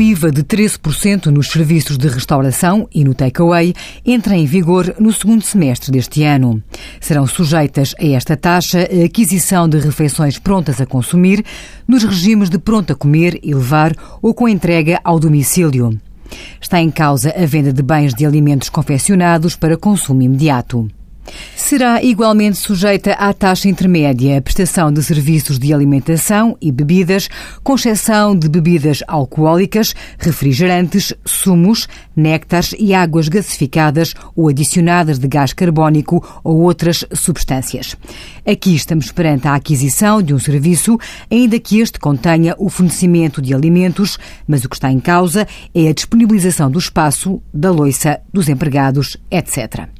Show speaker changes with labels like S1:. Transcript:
S1: IVA de 13% nos serviços de restauração e no takeaway entra em vigor no segundo semestre deste ano. Serão sujeitas a esta taxa a aquisição de refeições prontas a consumir nos regimes de pronto a comer e levar ou com entrega ao domicílio. Está em causa a venda de bens de alimentos confeccionados para consumo imediato. Será igualmente sujeita à taxa intermédia a prestação de serviços de alimentação e bebidas, com exceção de bebidas alcoólicas, refrigerantes, sumos, néctares e águas gasificadas ou adicionadas de gás carbónico ou outras substâncias. Aqui estamos perante a aquisição de um serviço, ainda que este contenha o fornecimento de alimentos, mas o que está em causa é a disponibilização do espaço, da loiça, dos empregados, etc.